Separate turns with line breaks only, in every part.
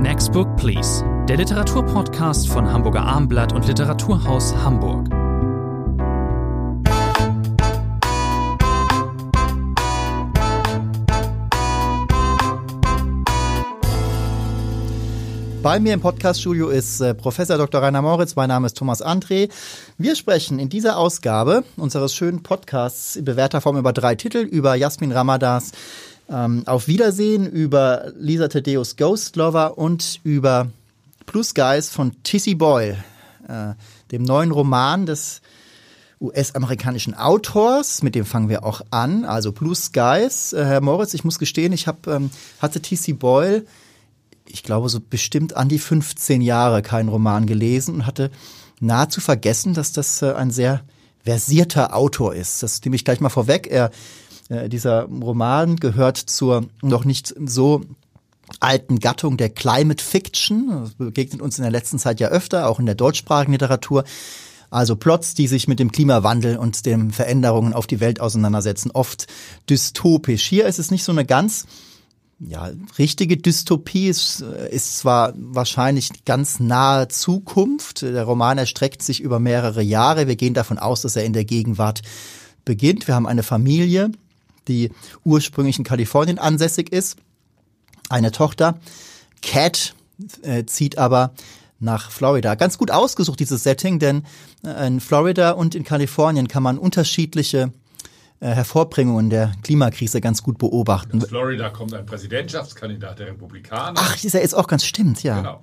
Next Book Please, der Literaturpodcast von Hamburger Armblatt und Literaturhaus Hamburg.
Bei mir im Podcaststudio ist äh, Professor Dr. Rainer Moritz. Mein Name ist Thomas André. Wir sprechen in dieser Ausgabe unseres schönen Podcasts in bewährter Form über drei Titel, über Jasmin Ramadas ähm, Auf Wiedersehen, über Lisa Thaddeus Ghost Lover und über Blue Skies von Tissy Boyle, äh, dem neuen Roman des US-amerikanischen Autors, mit dem fangen wir auch an, also Blue Skies. Äh, Herr Moritz, ich muss gestehen, ich hab, ähm, hatte T.C. Boyle ich glaube, so bestimmt an die 15 Jahre keinen Roman gelesen und hatte nahezu vergessen, dass das äh, ein sehr versierter Autor ist. Das nehme ich gleich mal vorweg. Er, äh, dieser Roman gehört zur noch nicht so alten Gattung der Climate Fiction. Das begegnet uns in der letzten Zeit ja öfter, auch in der deutschsprachigen Literatur. Also Plots, die sich mit dem Klimawandel und den Veränderungen auf die Welt auseinandersetzen, oft dystopisch. Hier ist es nicht so eine ganz ja, richtige Dystopie ist, äh, ist zwar wahrscheinlich ganz nahe Zukunft. Der Roman erstreckt sich über mehrere Jahre. Wir gehen davon aus, dass er in der Gegenwart beginnt. Wir haben eine Familie, die ursprünglich in Kalifornien ansässig ist. Eine Tochter. Cat äh, zieht aber nach Florida. Ganz gut ausgesucht, dieses Setting, denn äh, in Florida und in Kalifornien kann man unterschiedliche äh, Hervorbringungen der Klimakrise ganz gut beobachten.
Aus Florida kommt ein Präsidentschaftskandidat der Republikaner.
Ach, ist er jetzt auch ganz stimmt, ja. Genau.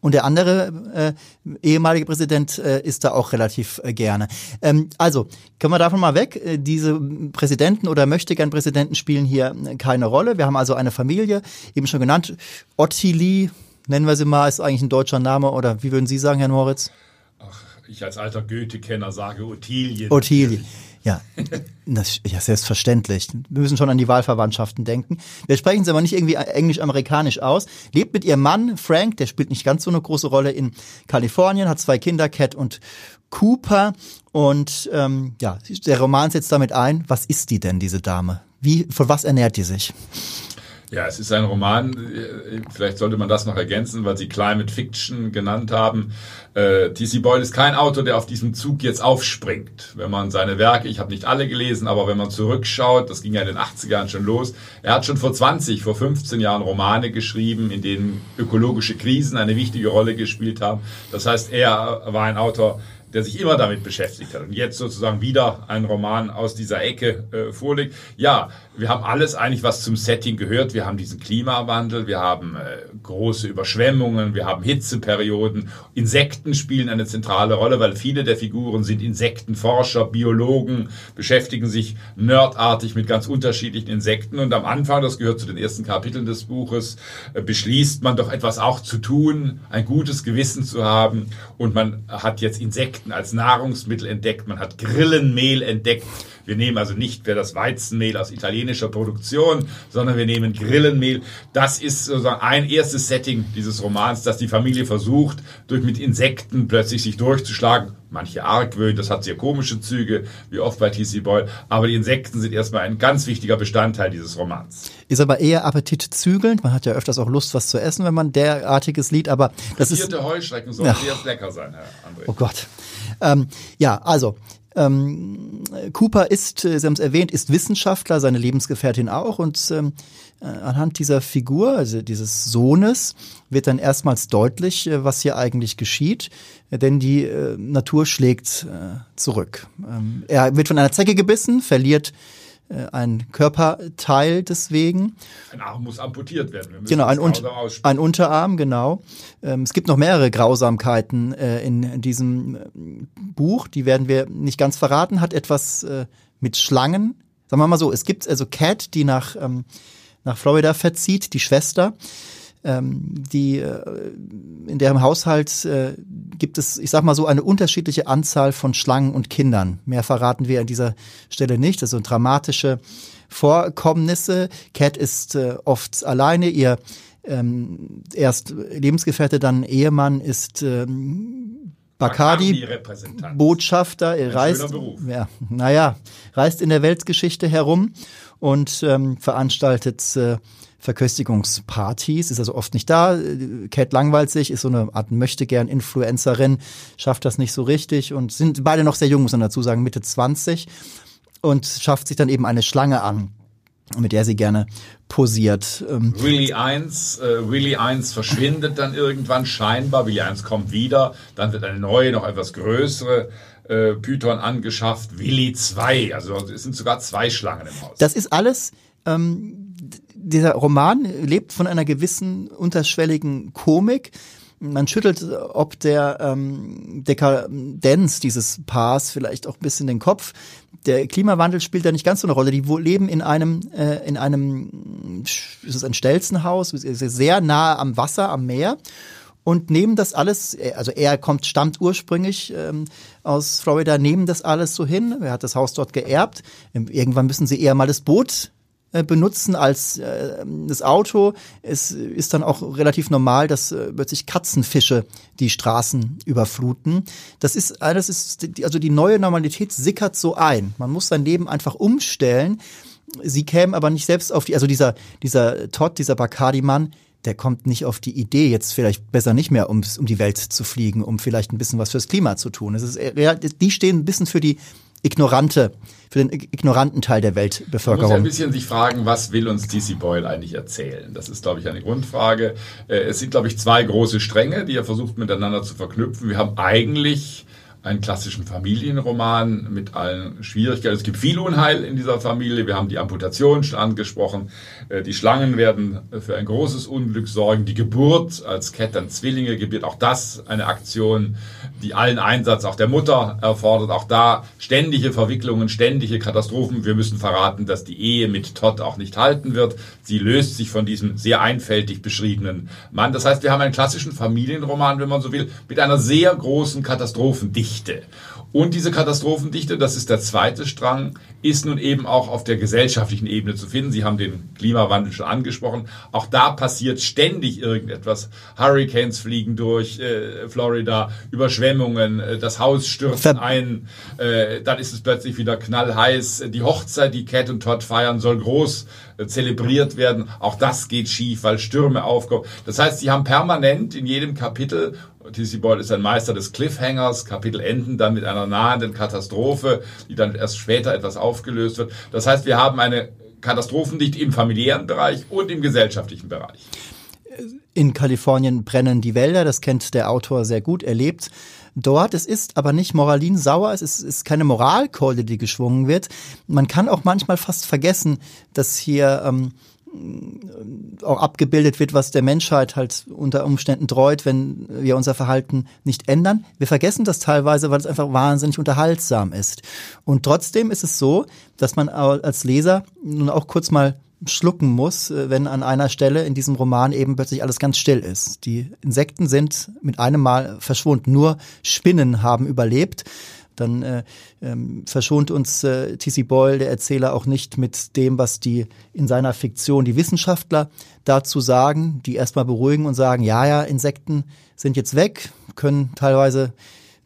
Und der andere äh, ehemalige Präsident äh, ist da auch relativ äh, gerne. Ähm, also, können wir davon mal weg. Äh, diese Präsidenten oder möchte gern Präsidenten spielen hier äh, keine Rolle. Wir haben also eine Familie, eben schon genannt. Ottilie, nennen wir sie mal, ist eigentlich ein deutscher Name. Oder wie würden Sie sagen, Herr Moritz?
Ich als alter Goethe-Kenner sage Ottilie.
Ottilie. Ja, das, ja, selbstverständlich. Wir müssen schon an die Wahlverwandtschaften denken. Wir sprechen es aber nicht irgendwie englisch-amerikanisch aus. Lebt mit ihrem Mann, Frank, der spielt nicht ganz so eine große Rolle in Kalifornien, hat zwei Kinder, Cat und Cooper. Und ähm, ja, der Roman setzt damit ein, was ist die denn, diese Dame? Wie, von was ernährt die sich?
Ja, es ist ein Roman, vielleicht sollte man das noch ergänzen, weil Sie Climate Fiction genannt haben. Äh, T.C. Boyle ist kein Autor, der auf diesem Zug jetzt aufspringt. Wenn man seine Werke, ich habe nicht alle gelesen, aber wenn man zurückschaut, das ging ja in den 80er Jahren schon los, er hat schon vor 20, vor 15 Jahren Romane geschrieben, in denen ökologische Krisen eine wichtige Rolle gespielt haben. Das heißt, er war ein Autor, der sich immer damit beschäftigt hat und jetzt sozusagen wieder ein Roman aus dieser Ecke äh, vorliegt. Ja, wir haben alles eigentlich, was zum Setting gehört. Wir haben diesen Klimawandel, wir haben äh, große Überschwemmungen, wir haben Hitzeperioden. Insekten spielen eine zentrale Rolle, weil viele der Figuren sind Insektenforscher, Biologen, beschäftigen sich nerdartig mit ganz unterschiedlichen Insekten. Und am Anfang, das gehört zu den ersten Kapiteln des Buches, äh, beschließt man doch etwas auch zu tun, ein gutes Gewissen zu haben. Und man hat jetzt Insekten als Nahrungsmittel entdeckt, man hat Grillenmehl entdeckt. Wir nehmen also nicht mehr das Weizenmehl aus italienischer Produktion, sondern wir nehmen Grillenmehl. Das ist sozusagen ein erstes Setting dieses Romans, dass die Familie versucht, durch mit Insekten plötzlich sich durchzuschlagen. Manche argwöhnen, das hat sehr komische Züge, wie oft bei T.C. Boyle. Aber die Insekten sind erstmal ein ganz wichtiger Bestandteil dieses Romans.
Ist aber eher appetitzügelnd. Man hat ja öfters auch Lust, was zu essen, wenn man derartiges Lied, aber das
Frittierte ist... Heuschrecken sollen ja. sehr lecker sein, Herr André.
Oh Gott. Ähm, ja, also, ähm, Cooper ist, äh, Sie haben es erwähnt, ist Wissenschaftler, seine Lebensgefährtin auch. Und ähm, äh, anhand dieser Figur, also dieses Sohnes, wird dann erstmals deutlich, äh, was hier eigentlich geschieht. Denn die äh, Natur schlägt äh, zurück. Ähm, er wird von einer Zecke gebissen, verliert ein Körperteil deswegen.
Ein Arm muss amputiert werden.
genau, ein, Un ein, Unterarm, genau. Ähm, es gibt noch mehrere Grausamkeiten äh, in diesem äh, Buch, die werden wir nicht ganz verraten, hat etwas mit Schlangen. Sagen wir mal so, es gibt also Cat, die nach, ähm, nach Florida verzieht, die Schwester ähm, die äh, in deren Haushalt äh, gibt es, ich sag mal so, eine unterschiedliche Anzahl von Schlangen und Kindern. Mehr verraten wir an dieser Stelle nicht. Das sind dramatische Vorkommnisse. Cat ist äh, oft alleine. Ihr ähm, erst Lebensgefährte, dann Ehemann ist ähm, Bacardi-Botschafter. Er reist, ja, naja, reist in der Weltgeschichte herum und ähm, veranstaltet äh, Verköstigungspartys, ist also oft nicht da. Kate langweilt sich, ist so eine Art Möchtegern-Influencerin, schafft das nicht so richtig und sind beide noch sehr jung, muss man dazu sagen, Mitte 20 und schafft sich dann eben eine Schlange an mit der sie gerne posiert.
Ähm, Willy 1, äh, Willy 1 verschwindet dann irgendwann scheinbar, Willy 1 kommt wieder, dann wird eine neue, noch etwas größere äh, Python angeschafft, Willy 2, also es sind sogar zwei Schlangen im Haus.
Das ist alles, ähm, dieser Roman lebt von einer gewissen unterschwelligen Komik, man schüttelt ob der ähm, Dekadenz dieses Paars vielleicht auch ein bisschen den Kopf. Der Klimawandel spielt da nicht ganz so eine Rolle. Die leben in einem, äh, in einem, ist es ein Stelzenhaus, sehr nahe am Wasser, am Meer und nehmen das alles, also er kommt, stammt ursprünglich ähm, aus Florida, nehmen das alles so hin. Er hat das Haus dort geerbt. Irgendwann müssen sie eher mal das Boot benutzen als äh, das Auto. Es ist dann auch relativ normal, dass äh, plötzlich Katzenfische die Straßen überfluten. Das ist alles ist also die neue Normalität sickert so ein. Man muss sein Leben einfach umstellen. Sie kämen aber nicht selbst auf die, also dieser dieser Todd, dieser Bacardi-Mann, der kommt nicht auf die Idee, jetzt vielleicht besser nicht mehr um, um die Welt zu fliegen, um vielleicht ein bisschen was fürs Klima zu tun. Es ist, die stehen ein bisschen für die ignorante, für den ignoranten Teil der Weltbevölkerung. Man muss
ein bisschen sich fragen, was will uns DC Boyle eigentlich erzählen? Das ist, glaube ich, eine Grundfrage. Äh, es sind, glaube ich, zwei große Stränge, die er versucht miteinander zu verknüpfen. Wir haben eigentlich einen klassischen Familienroman mit allen Schwierigkeiten. Es gibt viel Unheil in dieser Familie. Wir haben die Amputation schon angesprochen. Äh, die Schlangen werden für ein großes Unglück sorgen. Die Geburt als Cat Zwillinge gebiert. Auch das eine Aktion, die allen Einsatz auch der Mutter erfordert. Auch da ständige Verwicklungen, ständige Katastrophen. Wir müssen verraten, dass die Ehe mit Todd auch nicht halten wird. Sie löst sich von diesem sehr einfältig beschriebenen Mann. Das heißt, wir haben einen klassischen Familienroman, wenn man so will, mit einer sehr großen Katastrophendichte. Dichte. Und diese Katastrophendichte, das ist der zweite Strang, ist nun eben auch auf der gesellschaftlichen Ebene zu finden. Sie haben den Klimawandel schon angesprochen. Auch da passiert ständig irgendetwas. Hurricanes fliegen durch äh, Florida, Überschwemmungen, äh, das Haus stürzt Ver ein, äh, dann ist es plötzlich wieder knallheiß. Die Hochzeit, die Cat und Todd feiern, soll groß äh, zelebriert werden. Auch das geht schief, weil Stürme aufkommen. Das heißt, sie haben permanent in jedem Kapitel T.C. Boyle ist ein Meister des Cliffhangers. Kapitel enden dann mit einer nahenden Katastrophe, die dann erst später etwas aufgelöst wird. Das heißt, wir haben eine Katastrophendichte im familiären Bereich und im gesellschaftlichen Bereich.
In Kalifornien brennen die Wälder, das kennt der Autor sehr gut, er lebt dort. Es ist aber nicht moralinsauer, es ist, ist keine Moralkeule, die geschwungen wird. Man kann auch manchmal fast vergessen, dass hier ähm, auch abgebildet wird, was der Menschheit halt unter Umständen dreut, wenn wir unser Verhalten nicht ändern. Wir vergessen das teilweise, weil es einfach wahnsinnig unterhaltsam ist. Und trotzdem ist es so, dass man als Leser nun auch kurz mal schlucken muss, äh, wenn an einer Stelle in diesem Roman eben plötzlich alles ganz still ist. Die Insekten sind mit einem Mal verschwunden. Nur Spinnen haben überlebt dann äh, ähm, verschont uns äh, T.C. Boyle, der Erzähler, auch nicht mit dem, was die in seiner Fiktion die Wissenschaftler dazu sagen, die erstmal beruhigen und sagen, ja, ja, Insekten sind jetzt weg, können teilweise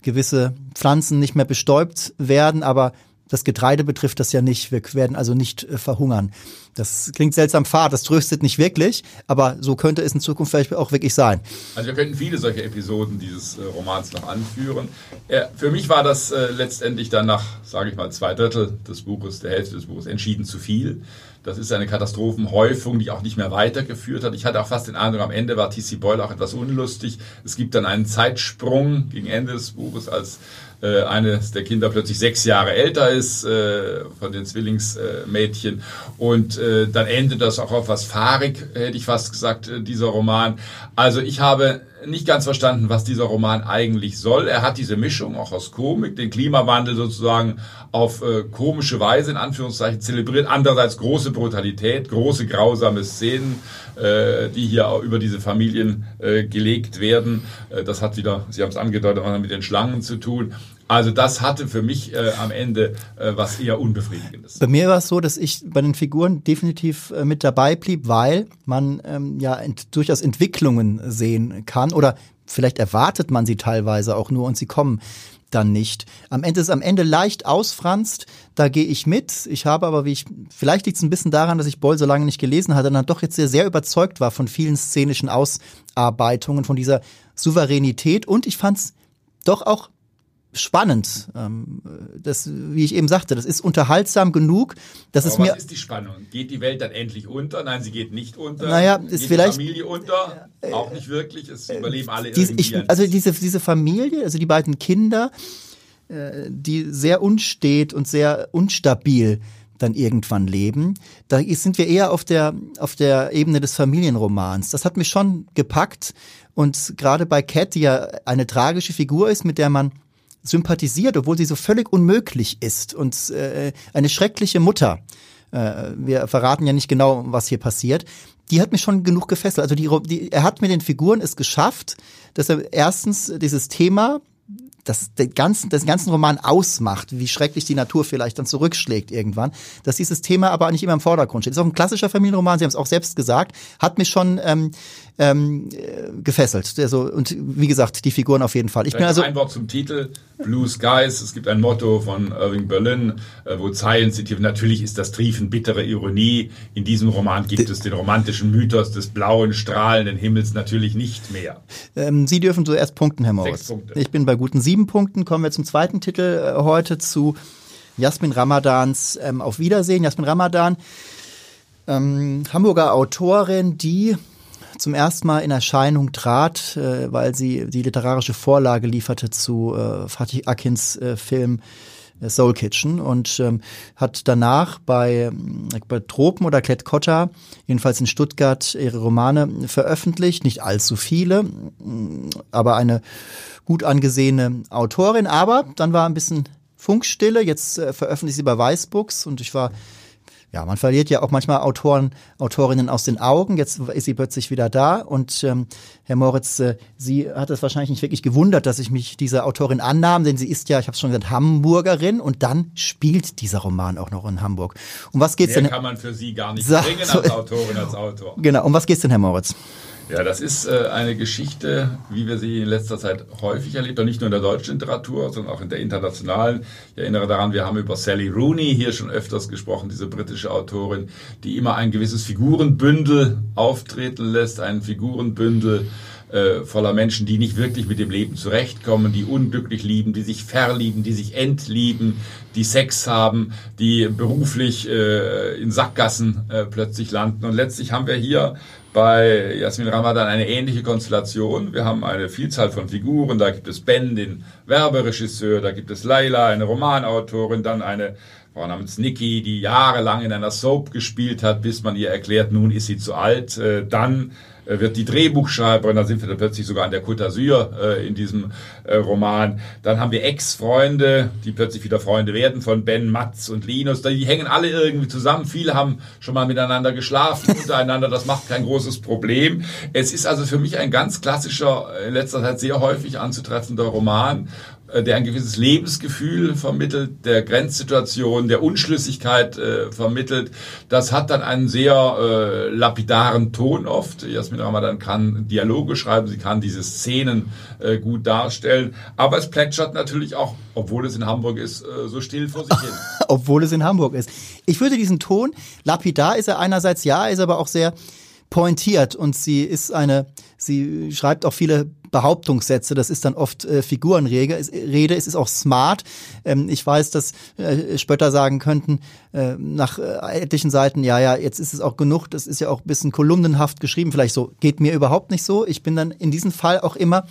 gewisse Pflanzen nicht mehr bestäubt werden, aber das Getreide betrifft das ja nicht. Wir werden also nicht äh, verhungern. Das klingt seltsam fad, das tröstet nicht wirklich, aber so könnte es in Zukunft vielleicht auch wirklich sein.
Also wir könnten viele solche Episoden dieses äh, Romans noch anführen. Äh, für mich war das letztendlich dann nach, sage ich mal, zwei Drittel des Buches, der Hälfte des Buches entschieden zu viel. Das ist eine Katastrophenhäufung, die auch nicht mehr weitergeführt hat. Ich hatte auch fast den Eindruck, am Ende war T.C. Boyle auch etwas unlustig. Es gibt dann einen Zeitsprung gegen Ende des Buches, als äh, eines der Kinder plötzlich sechs Jahre älter ist äh, von den Zwillingsmädchen. und äh, dann endet das auch auf was fahrig, hätte ich fast gesagt, äh, dieser Roman. Also ich habe nicht ganz verstanden, was dieser Roman eigentlich soll. Er hat diese Mischung auch aus Komik, den Klimawandel sozusagen auf äh, komische Weise in Anführungszeichen zelebriert. Andererseits große Brutalität, große grausame Szenen, äh, die hier auch über diese Familien äh, gelegt werden. Äh, das hat wieder, Sie haben es angedeutet, mit den Schlangen zu tun. Also das hatte für mich äh, am Ende äh, was eher Unbefriedigendes.
Bei mir war es so, dass ich bei den Figuren definitiv äh, mit dabei blieb, weil man ähm, ja ent durchaus Entwicklungen sehen kann oder vielleicht erwartet man sie teilweise auch nur und sie kommen dann nicht. Am Ende ist am Ende leicht ausfranst, da gehe ich mit. Ich habe aber, wie ich, vielleicht liegt es ein bisschen daran, dass ich Boll so lange nicht gelesen hatte und dann doch jetzt sehr, sehr überzeugt war von vielen szenischen Ausarbeitungen, von dieser Souveränität und ich fand es doch auch spannend. Ähm, das, wie ich eben sagte, das ist unterhaltsam genug, dass
Aber
es mir.
Was ist die Spannung? Geht die Welt dann endlich unter? Nein, sie geht nicht unter.
Naja,
geht
ist vielleicht.
Die Familie unter? Auch nicht wirklich. Es überleben alle
Diese,
irgendwie.
ich, also diese, diese Familie, also die beiden Kinder, äh, die sehr unstet und sehr unstabil dann irgendwann leben. Da sind wir eher auf der, auf der Ebene des Familienromans. Das hat mich schon gepackt. Und gerade bei Cat, die ja eine tragische Figur ist, mit der man sympathisiert, obwohl sie so völlig unmöglich ist und äh, eine schreckliche Mutter. Äh, wir verraten ja nicht genau, was hier passiert. Die hat mich schon genug gefesselt. Also die, die, er hat mit den Figuren es geschafft, dass er erstens dieses Thema das den ganzen, das ganzen Roman ausmacht, wie schrecklich die Natur vielleicht dann zurückschlägt irgendwann, dass dieses Thema aber nicht immer im Vordergrund steht. Das ist auch ein klassischer Familienroman, Sie haben es auch selbst gesagt, hat mich schon ähm, ähm, gefesselt. Also, und wie gesagt, die Figuren auf jeden Fall.
Ich bin also ein Wort zum Titel Blue Skies. Es gibt ein Motto von Irving Berlin, äh, wo Zeilen zitiert. Natürlich ist das Triefen bittere Ironie. In diesem Roman gibt es den romantischen Mythos des blauen, strahlenden Himmels natürlich nicht mehr.
Ähm, Sie dürfen zuerst punkten, Herr Moritz. Ich bin bei guten sieben Punkten. Kommen wir zum zweiten Titel äh, heute zu Jasmin Ramadans ähm, Auf Wiedersehen. Jasmin Ramadan, ähm, Hamburger Autorin, die zum ersten Mal in Erscheinung trat, äh, weil sie die literarische Vorlage lieferte zu äh, Fatih Akins äh, Film Soul Kitchen und ähm, hat danach bei, äh, bei Tropen oder Klett Cotta, jedenfalls in Stuttgart, ihre Romane veröffentlicht. Nicht allzu viele, mm, aber eine gut angesehene Autorin. Aber dann war ein bisschen Funkstille. Jetzt äh, veröffentlicht sie bei Weißbooks und ich war ja, man verliert ja auch manchmal Autoren, Autorinnen aus den Augen. Jetzt ist sie plötzlich wieder da. Und ähm, Herr Moritz, äh, Sie hat es wahrscheinlich nicht wirklich gewundert, dass ich mich dieser Autorin annahm, denn sie ist ja, ich habe es schon gesagt, Hamburgerin und dann spielt dieser Roman auch noch in Hamburg. Um was geht's
Mehr
denn?
kann man für Sie gar nicht bringen als Autorin, als Autor.
Genau, um was geht's denn, Herr Moritz?
Ja, das ist äh, eine Geschichte, wie wir sie in letzter Zeit häufig erlebt haben, nicht nur in der deutschen Literatur, sondern auch in der internationalen. Ich erinnere daran, wir haben über Sally Rooney hier schon öfters gesprochen, diese britische Autorin, die immer ein gewisses Figurenbündel auftreten lässt, ein Figurenbündel äh, voller Menschen, die nicht wirklich mit dem Leben zurechtkommen, die unglücklich lieben, die sich verlieben, die sich entlieben, die Sex haben, die beruflich äh, in Sackgassen äh, plötzlich landen. Und letztlich haben wir hier bei Jasmin Ramadan eine ähnliche Konstellation. Wir haben eine Vielzahl von Figuren. Da gibt es Ben, den Werberegisseur, da gibt es Laila, eine Romanautorin, dann eine Frau namens Nikki, die jahrelang in einer Soap gespielt hat, bis man ihr erklärt, nun ist sie zu alt. Äh, dann wird die Drehbuchschreiberin, da sind wir dann plötzlich sogar an der Côte d'Azur äh, in diesem äh, Roman. Dann haben wir Ex-Freunde, die plötzlich wieder Freunde werden von Ben, Mats und Linus. Die hängen alle irgendwie zusammen. Viele haben schon mal miteinander geschlafen untereinander. Das macht kein großes Problem. Es ist also für mich ein ganz klassischer, in letzter Zeit sehr häufig anzutreffender Roman äh, der ein gewisses Lebensgefühl vermittelt, der Grenzsituation, der Unschlüssigkeit äh, vermittelt. Das hat dann einen sehr äh, lapidaren Ton oft. Jasmin Ramadan kann Dialoge schreiben, sie kann diese Szenen äh, gut darstellen, aber es plätschert natürlich auch, obwohl es in Hamburg ist, äh, so still vor sich hin.
obwohl es in Hamburg ist. Ich würde diesen Ton, lapidar ist er einerseits ja, ist aber auch sehr pointiert und sie ist eine, sie schreibt auch viele Behauptungssätze, das ist dann oft äh, Figurenrede, Rede, es ist auch smart. Ähm, ich weiß, dass äh, Spötter sagen könnten, äh, nach äh, etlichen Seiten, ja, ja, jetzt ist es auch genug, das ist ja auch ein bisschen kolumnenhaft geschrieben, vielleicht so, geht mir überhaupt nicht so. Ich bin dann in diesem Fall auch immer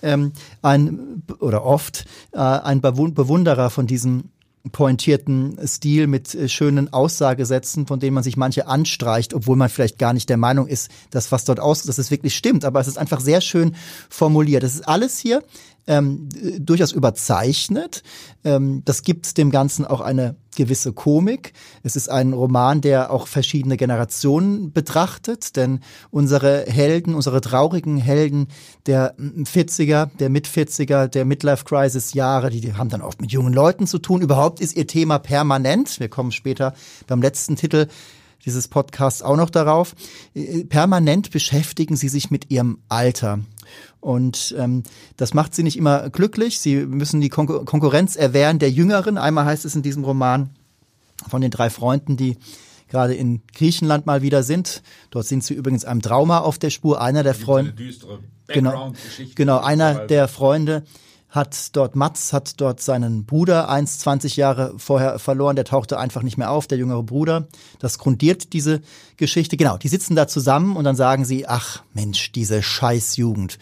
ähm, ein, oder oft, äh, ein Bewunderer von diesem pointierten Stil mit äh, schönen Aussagesätzen, von denen man sich manche anstreicht, obwohl man vielleicht gar nicht der Meinung ist, dass was dort aus, dass es wirklich stimmt. Aber es ist einfach sehr schön formuliert. Das ist alles hier ähm, durchaus überzeichnet. Ähm, das gibt dem Ganzen auch eine gewisse Komik. Es ist ein Roman, der auch verschiedene Generationen betrachtet, denn unsere Helden, unsere traurigen Helden der 40er, der Mit-40er, der Midlife-Crisis-Jahre, die, die haben dann oft mit jungen Leuten zu tun. Überhaupt ist ihr Thema permanent. Wir kommen später beim letzten Titel dieses Podcasts auch noch darauf. Permanent beschäftigen sie sich mit ihrem Alter. Und ähm, das macht sie nicht immer glücklich. Sie müssen die Kon Konkurrenz erwehren der Jüngeren. Einmal heißt es in diesem Roman von den drei Freunden, die gerade in Griechenland mal wieder sind. Dort sind sie übrigens einem Trauma auf der Spur. Einer der Freunde. Genau, genau, einer der Freunde hat dort Mats, hat dort seinen Bruder 1, 20 Jahre vorher verloren, der tauchte einfach nicht mehr auf, der jüngere Bruder. Das grundiert diese Geschichte. Genau, die sitzen da zusammen und dann sagen sie, ach Mensch, diese Scheißjugend.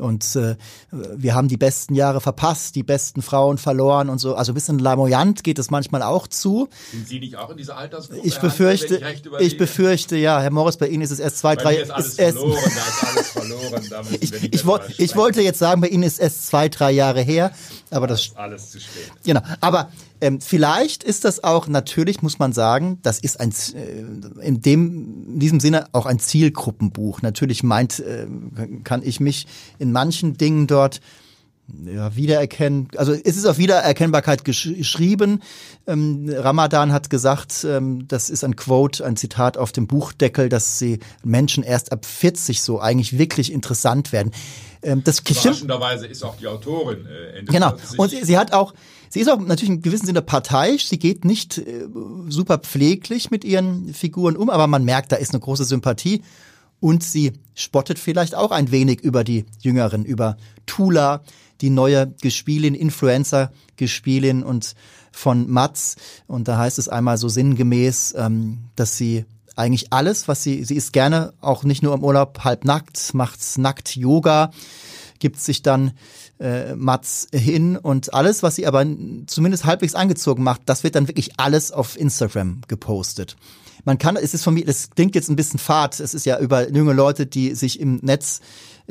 Und äh, wir haben die besten Jahre verpasst, die besten Frauen verloren und so. Also ein bisschen lamoyant geht es manchmal auch zu.
Sind Sie nicht auch in dieser Altersgruppe?
Ich befürchte, ich, ich, befürchte, ja, Herr Morris, bei Ihnen ist es erst zwei,
bei
drei.
Mir ist alles ist verloren, da ist alles verloren. Da
ich, ich, ich wollte jetzt sagen, bei Ihnen ist es zwei, drei Jahre her, aber das,
das alles zu spät.
Genau, aber ähm, vielleicht ist das auch, natürlich muss man sagen, das ist ein, äh, in dem, in diesem Sinne auch ein Zielgruppenbuch. Natürlich meint, äh, kann ich mich in manchen Dingen dort ja, wiedererkennen, also es ist auf Wiedererkennbarkeit geschrieben. Ähm, Ramadan hat gesagt, ähm, das ist ein Quote, ein Zitat auf dem Buchdeckel, dass sie Menschen erst ab 40 so eigentlich wirklich interessant werden.
Ähm, das Überraschenderweise ist auch die Autorin
äh, Ende Genau, und sie, sie hat auch Sie ist auch natürlich in gewissem Sinne parteiisch. Sie geht nicht äh, super pfleglich mit ihren Figuren um, aber man merkt, da ist eine große Sympathie. Und sie spottet vielleicht auch ein wenig über die Jüngeren, über Tula, die neue Gespielin, Influencer-Gespielin und von Mats. Und da heißt es einmal so sinngemäß, ähm, dass sie eigentlich alles, was sie, sie ist gerne auch nicht nur im Urlaub halb nackt, macht nackt Yoga, gibt sich dann äh, Mats hin und alles, was sie aber zumindest halbwegs angezogen macht, das wird dann wirklich alles auf Instagram gepostet. Man kann, es ist von mir, das klingt jetzt ein bisschen fad, es ist ja über junge Leute, die sich im Netz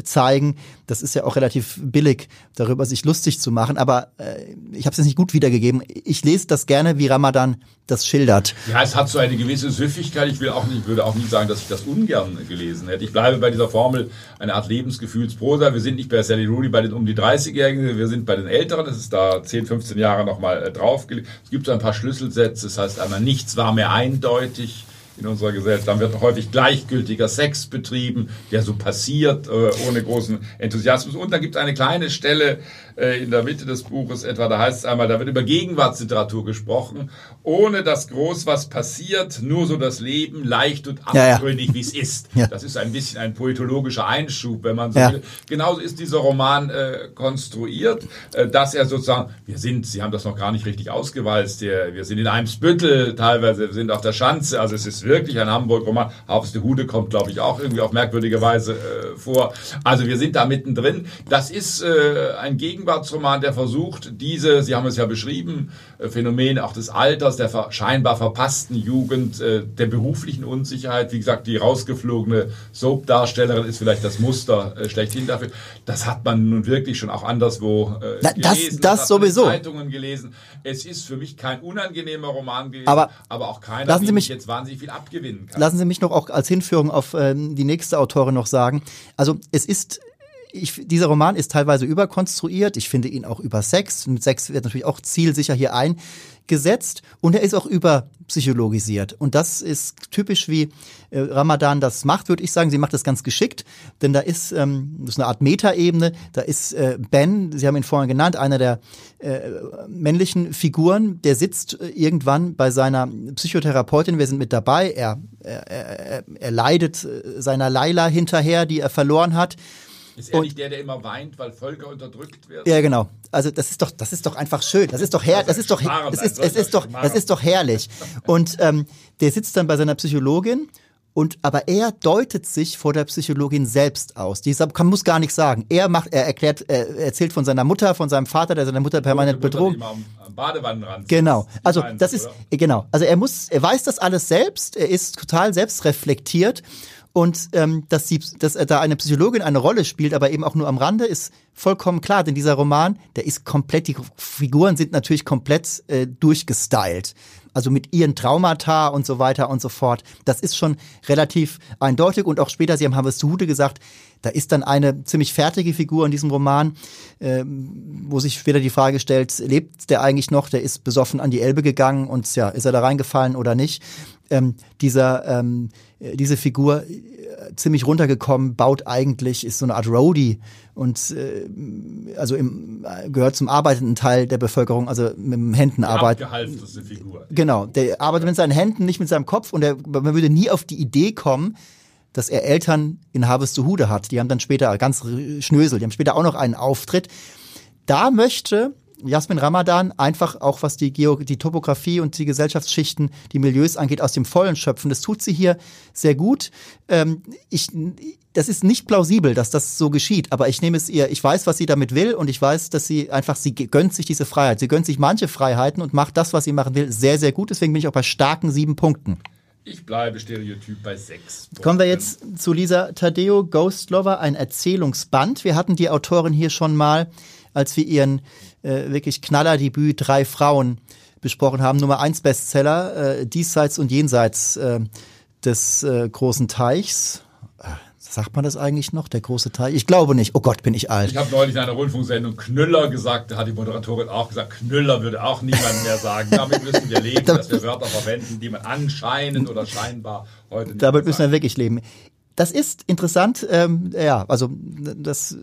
zeigen. Das ist ja auch relativ billig, darüber sich lustig zu machen. Aber äh, ich habe es jetzt nicht gut wiedergegeben. Ich lese das gerne, wie Ramadan das schildert.
Ja, es hat so eine gewisse Süffigkeit. Ich will auch nicht, würde auch nie sagen, dass ich das ungern gelesen hätte. Ich bleibe bei dieser Formel, eine Art Lebensgefühlsprosa. Wir sind nicht bei Sally Rooney bei den um die 30-Jährigen, wir sind bei den Älteren. Das ist da 10, 15 Jahre nochmal äh, draufgelegt. Es gibt so ein paar Schlüsselsätze. Das heißt einmal, nichts war mehr eindeutig in unserer Gesellschaft. Dann wird häufig gleichgültiger Sex betrieben, der so passiert, äh, ohne großen Enthusiasmus. Und dann gibt es eine kleine Stelle in der Mitte des Buches etwa, da heißt es einmal, da wird über Gegenwartsliteratur gesprochen, ohne dass groß was passiert, nur so das Leben leicht und abgründig, ja, ja. wie es ist. Ja. Das ist ein bisschen ein poetologischer Einschub, wenn man so will. Genauso ist dieser Roman äh, konstruiert, äh, dass er sozusagen, wir sind, Sie haben das noch gar nicht richtig ausgewalzt, wir sind in Eimsbüttel teilweise, wir sind auf der Schanze, also es ist wirklich ein Hamburg-Roman. Hauptste Hude kommt, glaube ich, auch irgendwie auf merkwürdige Weise äh, vor. Also wir sind da mittendrin. Das ist äh, ein Gegenwartsroman, der versucht, diese, Sie haben es ja beschrieben, äh, Phänomene auch des Alters, der scheinbar verpassten Jugend, äh, der beruflichen Unsicherheit. Wie gesagt, die rausgeflogene Soap-Darstellerin ist vielleicht das Muster äh, schlechthin dafür. Das hat man nun wirklich schon auch anderswo
Na, gelesen. Das, das, das sowieso.
Zeitungen gelesen. Es ist für mich kein unangenehmer Roman gewesen,
aber,
aber auch keiner,
lassen Sie mich,
jetzt wahnsinnig viel abgewinnen kann.
Lassen Sie mich noch auch als Hinführung auf ähm, die nächste Autorin noch sagen. Also es ist ich, dieser Roman ist teilweise überkonstruiert. Ich finde ihn auch über Sex. Mit Sex wird natürlich auch zielsicher hier eingesetzt. Und er ist auch überpsychologisiert. Und das ist typisch, wie äh, Ramadan das macht, würde ich sagen. Sie macht das ganz geschickt. Denn da ist, ähm, das ist eine Art Metaebene. Da ist äh, Ben, Sie haben ihn vorhin genannt, einer der äh, männlichen Figuren, der sitzt äh, irgendwann bei seiner Psychotherapeutin. Wir sind mit dabei. Er, er, er, er leidet äh, seiner Laila hinterher, die er verloren hat.
Ist er und, nicht der, der immer weint, weil Völker unterdrückt werden?
Ja, genau. Also das ist doch, das ist doch einfach schön. Das ist doch her, das ist doch, es ist, es ist doch, das ist doch herrlich. Und ähm, der sitzt dann bei seiner Psychologin und aber er deutet sich vor der Psychologin selbst aus. Die kann, muss gar nichts sagen. Er macht, er erklärt, er erzählt von seiner Mutter, von seinem Vater, der seine Mutter permanent bedroht. Genau. Also das ist genau. Also er muss, er weiß das alles selbst. Er ist total selbstreflektiert und ähm, dass, sie, dass da eine Psychologin eine Rolle spielt, aber eben auch nur am Rande, ist vollkommen klar. Denn dieser Roman, der ist komplett, die Figuren sind natürlich komplett äh, durchgestylt. Also mit ihren Traumata und so weiter und so fort. Das ist schon relativ eindeutig. Und auch später, Sie haben Harvest Hude gesagt, da ist dann eine ziemlich fertige Figur in diesem Roman, äh, wo sich später die Frage stellt, lebt der eigentlich noch? Der ist besoffen an die Elbe gegangen und ja, ist er da reingefallen oder nicht? Ähm, dieser ähm, diese Figur ziemlich runtergekommen, baut eigentlich, ist so eine Art Roadie und äh, also im, gehört zum arbeitenden Teil der Bevölkerung, also mit den Händen arbeitet.
Figur.
Genau, der arbeitet mit seinen Händen, nicht mit seinem Kopf und der, man würde nie auf die Idee kommen, dass er Eltern in Harvestehude hat. Die haben dann später ganz Schnösel, die haben später auch noch einen Auftritt. Da möchte Jasmin Ramadan einfach auch was die, Geo die Topografie und die Gesellschaftsschichten, die Milieus angeht, aus dem Vollen schöpfen. Das tut sie hier sehr gut. Ähm, ich, das ist nicht plausibel, dass das so geschieht, aber ich nehme es ihr, ich weiß, was sie damit will und ich weiß, dass sie einfach, sie gönnt sich diese Freiheit. Sie gönnt sich manche Freiheiten und macht das, was sie machen will, sehr, sehr gut. Deswegen bin ich auch bei starken sieben Punkten.
Ich bleibe Stereotyp bei sechs.
Kommen wir jetzt zu Lisa Tadeo, Ghost Lover, ein Erzählungsband. Wir hatten die Autorin hier schon mal, als wir ihren äh, wirklich Knallerdebüt Drei Frauen besprochen haben. Nummer eins Bestseller, äh, diesseits und jenseits äh, des äh, großen Teichs. Äh, sagt man das eigentlich noch, der große Teich? Ich glaube nicht. Oh Gott, bin ich alt.
Ich habe neulich in einer Rundfunksendung Knüller gesagt, da hat die Moderatorin auch gesagt, Knüller würde auch niemand mehr sagen. Damit müssen wir leben, dass wir Wörter verwenden, die man anscheinend oder scheinbar heute nicht
Damit müssen wir wirklich leben. Das ist interessant, ähm, ja, also das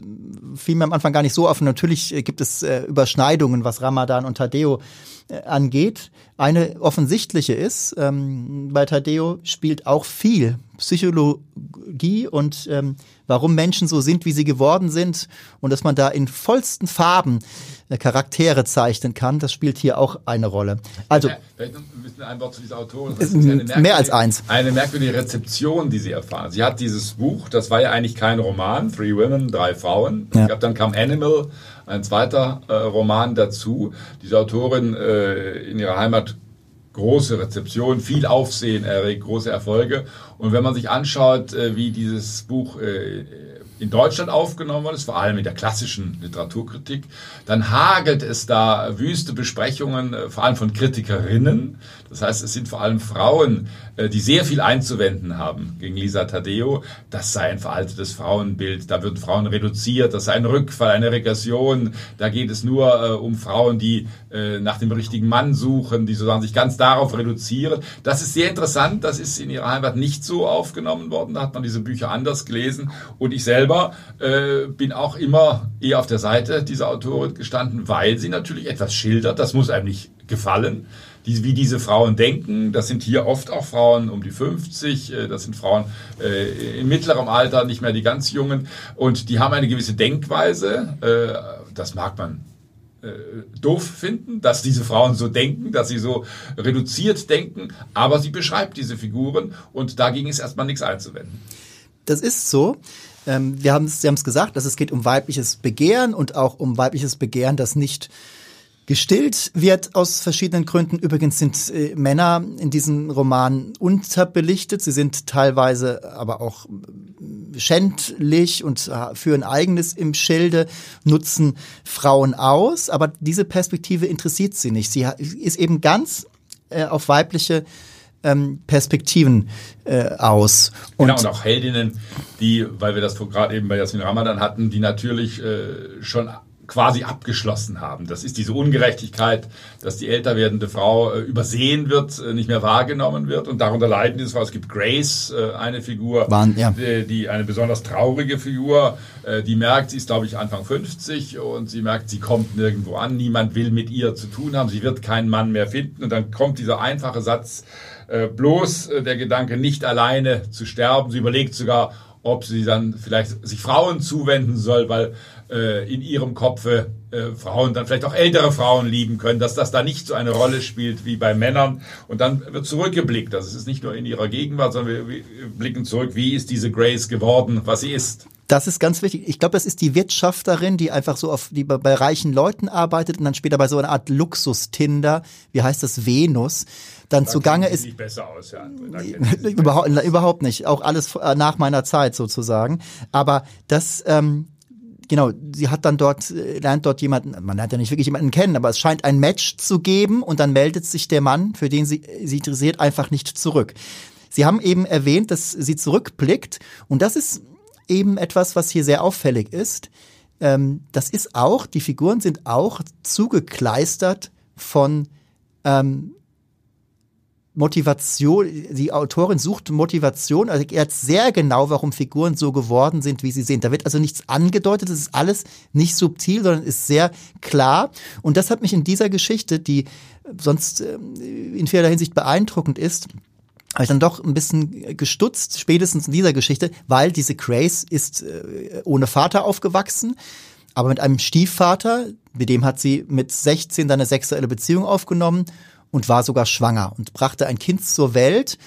fiel mir am Anfang gar nicht so auf. Natürlich gibt es äh, Überschneidungen, was Ramadan und Tadeo äh, angeht. Eine offensichtliche ist, ähm, bei Tadeo spielt auch viel Psychologie und ähm, warum Menschen so sind, wie sie geworden sind und dass man da in vollsten Farben äh, Charaktere zeichnen kann, das spielt hier auch eine Rolle. Also
ein Wort zu dieser Autorin.
mehr als eins.
Eine merkwürdige Rezeption, die sie erfahren. Sie hat dieses Buch, das war ja eigentlich kein Roman, Three Women, drei Frauen. Ja. Ich glaube, dann kam Animal, ein zweiter äh, Roman dazu. Diese Autorin äh, in ihrer Heimat große Rezeption, viel Aufsehen erregt, große Erfolge. Und wenn man sich anschaut, äh, wie dieses Buch äh, in Deutschland aufgenommen worden ist, vor allem in der klassischen Literaturkritik, dann hagelt es da wüste Besprechungen, äh, vor allem von Kritikerinnen. Das heißt, es sind vor allem Frauen, äh, die sehr viel einzuwenden haben gegen Lisa Tadeo. Das sei ein veraltetes Frauenbild, da würden Frauen reduziert, das sei ein Rückfall, eine Regression. Da geht es nur äh, um Frauen, die äh, nach dem richtigen Mann suchen, die sozusagen sich ganz darauf reduzieren. Das ist sehr interessant, das ist in ihrer Heimat nicht so aufgenommen worden. Da hat man diese Bücher anders gelesen. Und ich selber äh, bin auch immer eher auf der Seite dieser Autorin gestanden, weil sie natürlich etwas schildert. Das muss einem nicht gefallen die, wie diese Frauen denken. Das sind hier oft auch Frauen um die 50, äh, das sind Frauen äh, in mittlerem Alter, nicht mehr die ganz jungen. Und die haben eine gewisse Denkweise, äh, das mag man äh, doof finden, dass diese Frauen so denken, dass sie so reduziert denken, aber sie beschreibt diese Figuren und dagegen ist erstmal nichts einzuwenden.
Das ist so. Ähm, wir Sie haben es gesagt, dass es geht um weibliches Begehren und auch um weibliches Begehren, das nicht gestillt wird aus verschiedenen Gründen. Übrigens sind äh, Männer in diesem Roman unterbelichtet. Sie sind teilweise aber auch äh, schändlich und äh, führen eigenes im Schilde, nutzen Frauen aus. Aber diese Perspektive interessiert sie nicht. Sie ist eben ganz äh, auf weibliche ähm, Perspektiven äh, aus.
Und genau, und auch Heldinnen, die, weil wir das gerade eben bei Jasmin Ramadan hatten, die natürlich schon quasi abgeschlossen haben. Das ist diese Ungerechtigkeit, dass die älter werdende Frau äh, übersehen wird, äh, nicht mehr wahrgenommen wird und darunter leiden diese Frau. Es gibt Grace, äh, eine Figur,
Waren, ja.
die, die, eine besonders traurige Figur, äh, die merkt, sie ist glaube ich Anfang 50 und sie merkt, sie kommt nirgendwo an, niemand will mit ihr zu tun haben, sie wird keinen Mann mehr finden und dann kommt dieser einfache Satz, äh, bloß äh, der Gedanke, nicht alleine zu sterben. Sie überlegt sogar, ob sie dann vielleicht sich Frauen zuwenden soll, weil äh, in ihrem Kopfe äh, Frauen dann vielleicht auch ältere Frauen lieben können, dass das da nicht so eine Rolle spielt wie bei Männern. Und dann wird zurückgeblickt. Das ist nicht nur in ihrer Gegenwart, sondern wir blicken zurück, wie ist diese Grace geworden, was sie ist.
Das ist ganz wichtig. Ich glaube, das ist die Wirtschafterin, die einfach so auf, die bei reichen Leuten arbeitet und dann später bei so einer Art Luxus-Tinder, wie heißt das, Venus, dann da zugange ist.
Nicht besser aus, ja.
überhaupt, überhaupt nicht. Auch alles äh, nach meiner Zeit sozusagen. Aber das, ähm, genau, sie hat dann dort, äh, lernt dort jemanden, man lernt ja nicht wirklich jemanden kennen, aber es scheint ein Match zu geben und dann meldet sich der Mann, für den sie, sie interessiert, einfach nicht zurück. Sie haben eben erwähnt, dass sie zurückblickt und das ist eben etwas, was hier sehr auffällig ist. Ähm, das ist auch, die Figuren sind auch zugekleistert von ähm, Motivation, die Autorin sucht Motivation, also er hat sehr genau, warum Figuren so geworden sind, wie sie sind. Da wird also nichts angedeutet, es ist alles nicht subtil, sondern ist sehr klar. Und das hat mich in dieser Geschichte, die sonst ähm, in vielerlei Hinsicht beeindruckend ist, habe ich dann doch ein bisschen gestutzt, spätestens in dieser Geschichte, weil diese Grace ist äh, ohne Vater aufgewachsen, aber mit einem Stiefvater, mit dem hat sie mit 16 dann eine sexuelle Beziehung aufgenommen und war sogar schwanger und brachte ein Kind zur Welt.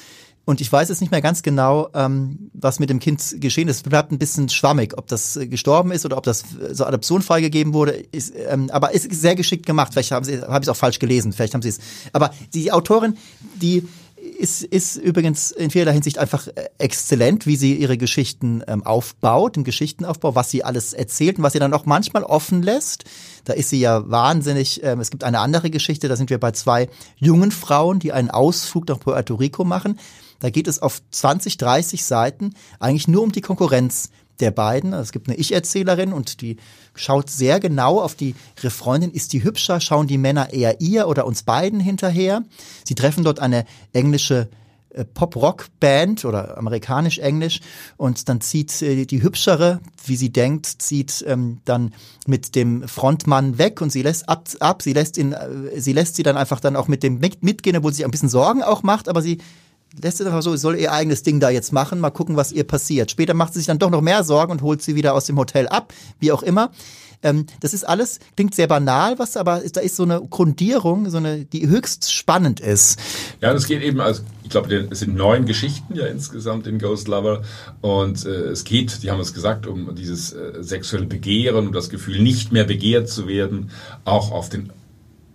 Und ich weiß jetzt nicht mehr ganz genau, ähm, was mit dem Kind geschehen ist. Es bleibt ein bisschen schwammig, ob das äh, gestorben ist oder ob das äh, so Adoption freigegeben wurde. Ist, ähm, aber ist sehr geschickt gemacht. Vielleicht haben sie, habe ich es auch falsch gelesen. Vielleicht haben sie es. Aber die Autorin, die ist, ist übrigens in vielerlei Hinsicht einfach äh, exzellent, wie sie ihre Geschichten ähm, aufbaut, im Geschichtenaufbau, was sie alles erzählt und was sie dann auch manchmal offen lässt. Da ist sie ja wahnsinnig. Ähm, es gibt eine andere Geschichte, da sind wir bei zwei jungen Frauen, die einen Ausflug nach Puerto Rico machen. Da geht es auf 20, 30 Seiten eigentlich nur um die Konkurrenz der beiden. Es gibt eine Ich-Erzählerin und die schaut sehr genau auf die ihre Freundin. Ist die hübscher? Schauen die Männer eher ihr oder uns beiden hinterher? Sie treffen dort eine englische äh, Pop-Rock-Band oder amerikanisch-englisch und dann zieht äh, die hübschere, wie sie denkt, zieht ähm, dann mit dem Frontmann weg und sie lässt ab, ab sie lässt ihn, äh, sie lässt sie dann einfach dann auch mit dem mit, mitgehen, obwohl sie sich ein bisschen Sorgen auch macht, aber sie lässt es einfach so, soll ihr eigenes Ding da jetzt machen, mal gucken, was ihr passiert. Später macht sie sich dann doch noch mehr Sorgen und holt sie wieder aus dem Hotel ab, wie auch immer. Ähm, das ist alles, klingt sehr banal, was aber da ist so eine Grundierung, so eine, die höchst spannend ist.
Ja, das geht eben, also ich glaube, es sind neun Geschichten ja insgesamt in Ghost Lover und äh, es geht, die haben es gesagt, um dieses äh, sexuelle Begehren, um das Gefühl, nicht mehr begehrt zu werden, auch auf den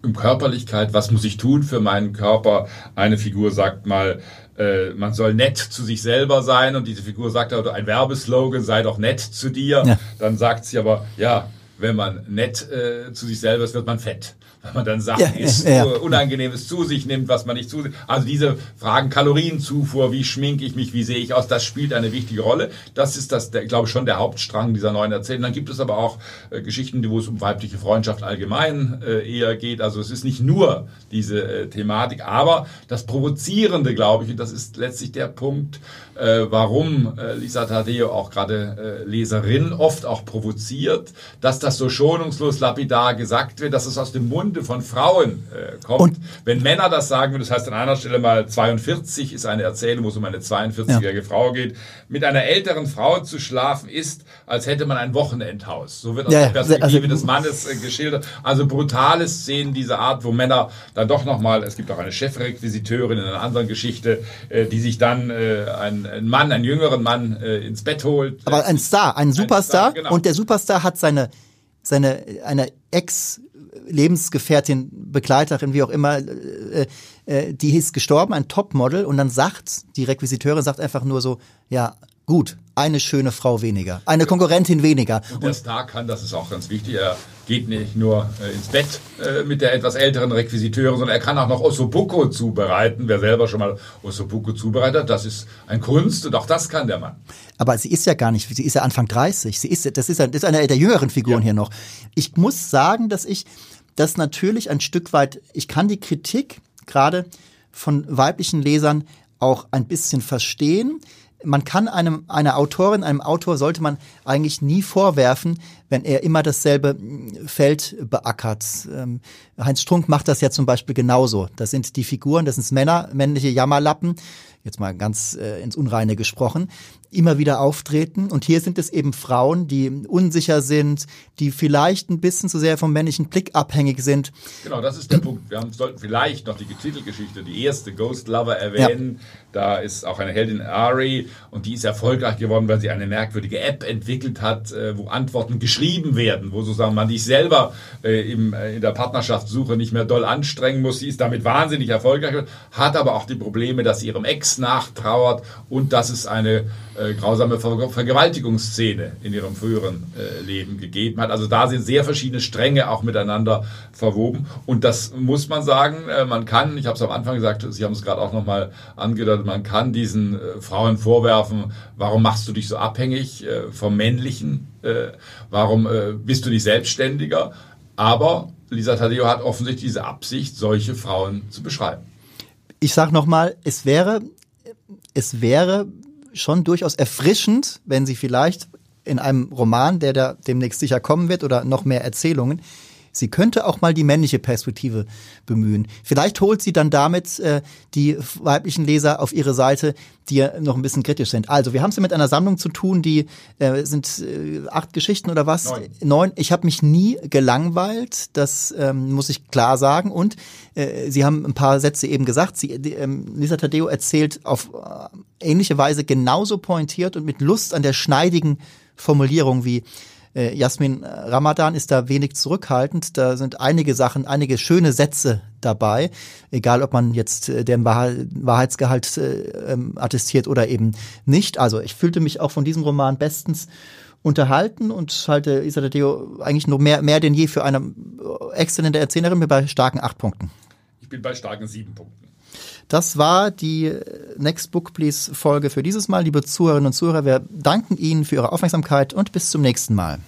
um Körperlichkeit, was muss ich tun für meinen Körper? Eine Figur sagt mal, äh, man soll nett zu sich selber sein und diese Figur sagt also ein Werbeslogan, sei doch nett zu dir. Ja. Dann sagt sie aber, ja, wenn man nett äh, zu sich selber ist, wird man fett wenn man dann Sachen ja, isst, ja. Unangenehmes zu sich nimmt, was man nicht zu sich. Also diese Fragen Kalorienzufuhr, wie schminke ich mich, wie sehe ich aus, das spielt eine wichtige Rolle. Das ist das, der, glaube ich, schon der Hauptstrang dieser neuen Erzählung. Dann gibt es aber auch äh, Geschichten, wo es um weibliche Freundschaft allgemein äh, eher geht. Also es ist nicht nur diese äh, Thematik, aber das Provozierende, glaube ich, und das ist letztlich der Punkt, äh, warum äh, Lisa Tadeo auch gerade äh, Leserin oft auch provoziert, dass das so schonungslos lapidar gesagt wird, dass es aus dem Munde von Frauen äh, kommt. Und Wenn Männer das sagen, das heißt an einer Stelle mal 42 ist eine Erzählung, wo es um eine 42-jährige ja. Frau geht, mit einer älteren Frau zu schlafen ist, als hätte man ein Wochenendhaus. So wird aus ja, der Perspektive also, des Mannes äh, geschildert. Also brutale Szenen dieser Art, wo Männer dann doch nochmal, es gibt auch eine Chefrequisiteurin in einer anderen Geschichte, äh, die sich dann äh, ein einen Mann, einen jüngeren Mann äh, ins Bett holt.
Aber ein Star, ein Superstar. Ein Star, genau. Und der Superstar hat seine, seine, eine Ex- Lebensgefährtin, Begleiterin, wie auch immer, äh, äh, die ist gestorben, ein Topmodel, und dann sagt die Requisiteurin sagt einfach nur so, ja, gut, eine schöne Frau weniger, eine Konkurrentin weniger.
Und der Star kann, das ist auch ganz wichtig, er geht nicht nur äh, ins Bett äh, mit der etwas älteren Requisiteurin, sondern er kann auch noch Ossobuco zubereiten. Wer selber schon mal Ossobuco zubereitet, das ist ein Kunst und auch das kann der Mann.
Aber sie ist ja gar nicht, sie ist ja Anfang 30. Sie ist, das ist, das ist eine der jüngeren Figuren ja. hier noch. Ich muss sagen, dass ich das natürlich ein Stück weit, ich kann die Kritik gerade von weiblichen Lesern auch ein bisschen verstehen man kann einem, einer Autorin, einem Autor sollte man eigentlich nie vorwerfen, wenn er immer dasselbe Feld beackert. Ähm, Heinz Strunk macht das ja zum Beispiel genauso. Das sind die Figuren, das sind Männer, männliche Jammerlappen, jetzt mal ganz äh, ins Unreine gesprochen, immer wieder auftreten. Und hier sind es eben Frauen, die unsicher sind, die vielleicht ein bisschen zu sehr vom männlichen Blick abhängig sind.
Genau, das ist der Punkt. Wir haben, sollten vielleicht noch die Titelgeschichte, die erste Ghost Lover erwähnen. Ja. Da ist auch eine Heldin Ari und die ist erfolgreich geworden, weil sie eine merkwürdige App entwickelt hat, äh, wo Antworten geschrieben werden, wo sozusagen man sich selber äh, im, äh, in der Partnerschaftssuche nicht mehr doll anstrengen muss. Sie ist damit wahnsinnig erfolgreich, hat aber auch die Probleme, dass sie ihrem Ex nachtrauert und dass es eine äh, grausame Ver Vergewaltigungsszene in ihrem früheren äh, Leben gegeben hat. Also da sind sehr verschiedene Stränge auch miteinander verwoben. Und das muss man sagen, äh, man kann, ich habe es am Anfang gesagt, Sie haben es gerade auch nochmal angedeutet, man kann diesen äh, Frauen vorwerfen, warum machst du dich so abhängig äh, vom Männlichen? Warum bist du nicht selbstständiger? Aber Lisa Tadeo hat offensichtlich diese Absicht, solche Frauen zu beschreiben
Ich sag nochmal, es wäre, es wäre schon durchaus erfrischend, wenn Sie vielleicht in einem Roman, der da demnächst sicher kommen wird oder noch mehr Erzählungen, sie könnte auch mal die männliche Perspektive bemühen. Vielleicht holt sie dann damit äh, die weiblichen Leser auf ihre Seite, die noch ein bisschen kritisch sind. Also, wir haben es ja mit einer Sammlung zu tun, die äh, sind äh, acht Geschichten oder was?
Neun.
Neun. Ich habe mich nie gelangweilt, das ähm, muss ich klar sagen. Und äh, Sie haben ein paar Sätze eben gesagt. Sie, die, ähm, Lisa Tadeo erzählt auf äh, ähnliche Weise genauso pointiert und mit Lust an der schneidigen Formulierung wie äh, Jasmin Ramadan ist da wenig zurückhaltend. Da sind einige Sachen, einige schöne Sätze dabei, egal ob man jetzt äh, den Wahr Wahrheitsgehalt äh, ähm, attestiert oder eben nicht. Also ich fühlte mich auch von diesem Roman bestens unterhalten und halte Isabel Deo eigentlich nur mehr, mehr denn je für eine äh, exzellente Erzählerin mir bei starken acht Punkten.
Ich bin bei starken sieben Punkten.
Das war die Next Book Please Folge für dieses Mal. Liebe Zuhörerinnen und Zuhörer, wir danken Ihnen für Ihre Aufmerksamkeit und bis zum nächsten Mal.